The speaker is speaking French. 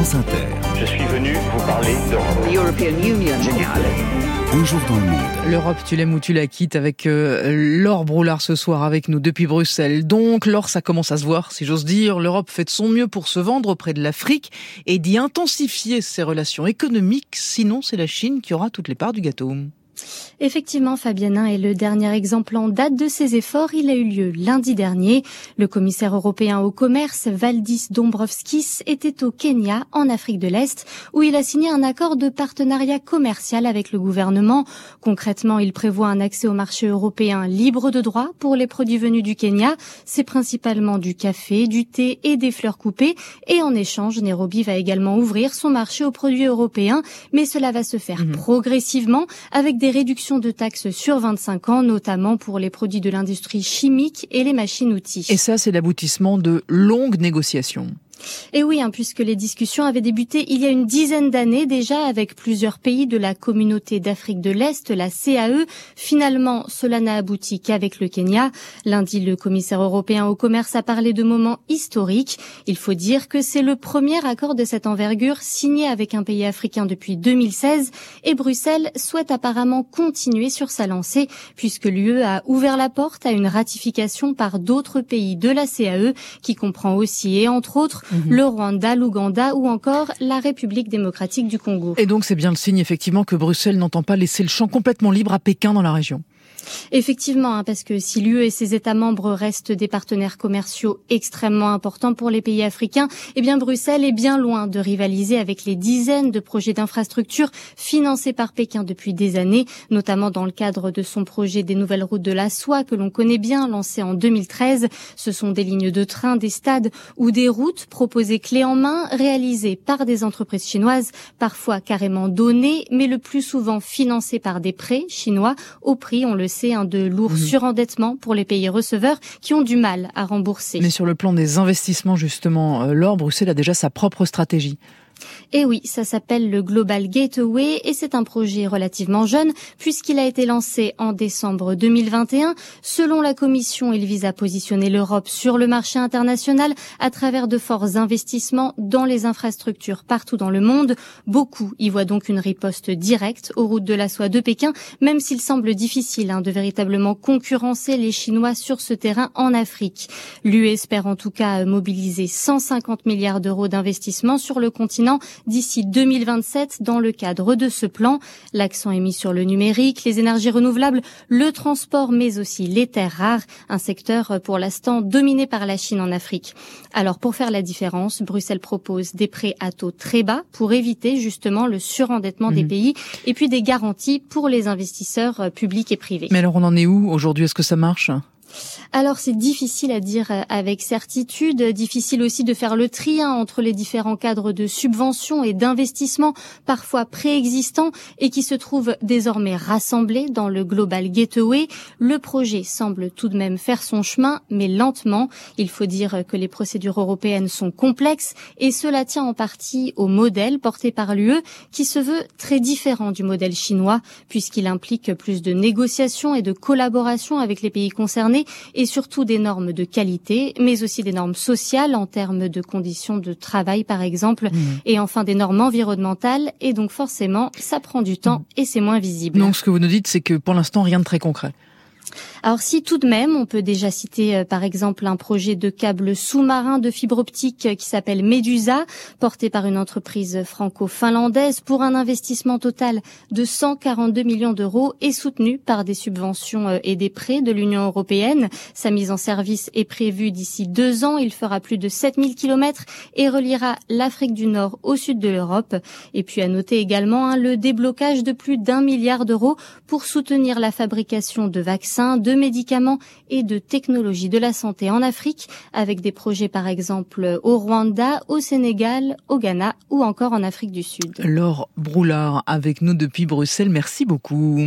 France Inter. Je suis venu vous parler d'Europe. Général. Un jour dans le monde. L'Europe, tu l'aimes ou tu la quittes avec euh, Laure Broulard ce soir avec nous depuis Bruxelles. Donc, Laure, ça commence à se voir, si j'ose dire. L'Europe fait de son mieux pour se vendre auprès de l'Afrique et d'y intensifier ses relations économiques. Sinon, c'est la Chine qui aura toutes les parts du gâteau. Effectivement, Fabienin est le dernier exemple en date de ces efforts. Il a eu lieu lundi dernier. Le commissaire européen au commerce, Valdis Dombrovskis, était au Kenya, en Afrique de l'Est, où il a signé un accord de partenariat commercial avec le gouvernement. Concrètement, il prévoit un accès au marché européen libre de droit pour les produits venus du Kenya. C'est principalement du café, du thé et des fleurs coupées. Et en échange, Nairobi va également ouvrir son marché aux produits européens, mais cela va se faire mmh. progressivement avec des réductions de taxes sur 25 ans, notamment pour les produits de l'industrie chimique et les machines-outils. Et ça, c'est l'aboutissement de longues négociations. Et oui, hein, puisque les discussions avaient débuté il y a une dizaine d'années déjà avec plusieurs pays de la communauté d'Afrique de l'Est, la CAE. Finalement, cela n'a abouti qu'avec le Kenya. Lundi, le commissaire européen au commerce a parlé de moments historiques. Il faut dire que c'est le premier accord de cette envergure signé avec un pays africain depuis 2016 et Bruxelles souhaite apparemment continuer sur sa lancée puisque l'UE a ouvert la porte à une ratification par d'autres pays de la CAE qui comprend aussi et entre autres Mhm. le Rwanda, l'Ouganda ou encore la République démocratique du Congo. Et donc c'est bien le signe effectivement que Bruxelles n'entend pas laisser le champ complètement libre à Pékin dans la région. Effectivement, hein, parce que si l'UE et ses États membres restent des partenaires commerciaux extrêmement importants pour les pays africains, eh bien Bruxelles est bien loin de rivaliser avec les dizaines de projets d'infrastructures financés par Pékin depuis des années, notamment dans le cadre de son projet des nouvelles routes de la soie que l'on connaît bien, lancé en 2013. Ce sont des lignes de train, des stades ou des routes proposées clés en main, réalisées par des entreprises chinoises, parfois carrément données, mais le plus souvent financées par des prêts chinois au prix, on le c'est un de lourds mhm. surendettements pour les pays receveurs qui ont du mal à rembourser. Mais sur le plan des investissements, justement, euh, l'or, Bruxelles a déjà sa propre stratégie. Et oui, ça s'appelle le Global Gateway et c'est un projet relativement jeune puisqu'il a été lancé en décembre 2021. Selon la Commission, il vise à positionner l'Europe sur le marché international à travers de forts investissements dans les infrastructures partout dans le monde. Beaucoup y voient donc une riposte directe aux routes de la soie de Pékin, même s'il semble difficile hein, de véritablement concurrencer les Chinois sur ce terrain en Afrique. L'UE espère en tout cas mobiliser 150 milliards d'euros d'investissement sur le continent d'ici 2027 dans le cadre de ce plan. L'accent est mis sur le numérique, les énergies renouvelables, le transport, mais aussi les terres rares, un secteur euh, pour l'instant dominé par la Chine en Afrique. Alors pour faire la différence, Bruxelles propose des prêts à taux très bas pour éviter justement le surendettement des mmh. pays et puis des garanties pour les investisseurs euh, publics et privés. Mais alors on en est où aujourd'hui? Est-ce que ça marche? Alors c'est difficile à dire euh, avec certitude, difficile aussi de faire le tri hein, entre les différents cadres de subventions et d'investissement parfois préexistants et qui se trouvent désormais rassemblés dans le Global Gateway. Le projet semble tout de même faire son chemin, mais lentement. Il faut dire que les procédures européennes sont complexes et cela tient en partie au modèle porté par l'UE qui se veut très différent du modèle chinois puisqu'il implique plus de négociations et de collaboration avec les pays concernés et surtout des normes de qualité, mais aussi des normes sociales en termes de conditions de travail, par exemple, mmh. et enfin des normes environnementales. Et donc forcément, ça prend du temps et c'est moins visible. Donc ce que vous nous dites, c'est que pour l'instant, rien de très concret. Alors si tout de même, on peut déjà citer euh, par exemple un projet de câble sous-marin de fibre optique euh, qui s'appelle Medusa, porté par une entreprise franco-finlandaise pour un investissement total de 142 millions d'euros et soutenu par des subventions euh, et des prêts de l'Union européenne. Sa mise en service est prévue d'ici deux ans. Il fera plus de 7000 kilomètres et reliera l'Afrique du Nord au sud de l'Europe. Et puis à noter également hein, le déblocage de plus d'un milliard d'euros pour soutenir la fabrication de vaccins, de médicaments et de technologies de la santé en Afrique, avec des projets par exemple au Rwanda, au Sénégal, au Ghana ou encore en Afrique du Sud. Laure Broulard avec nous depuis Bruxelles, merci beaucoup.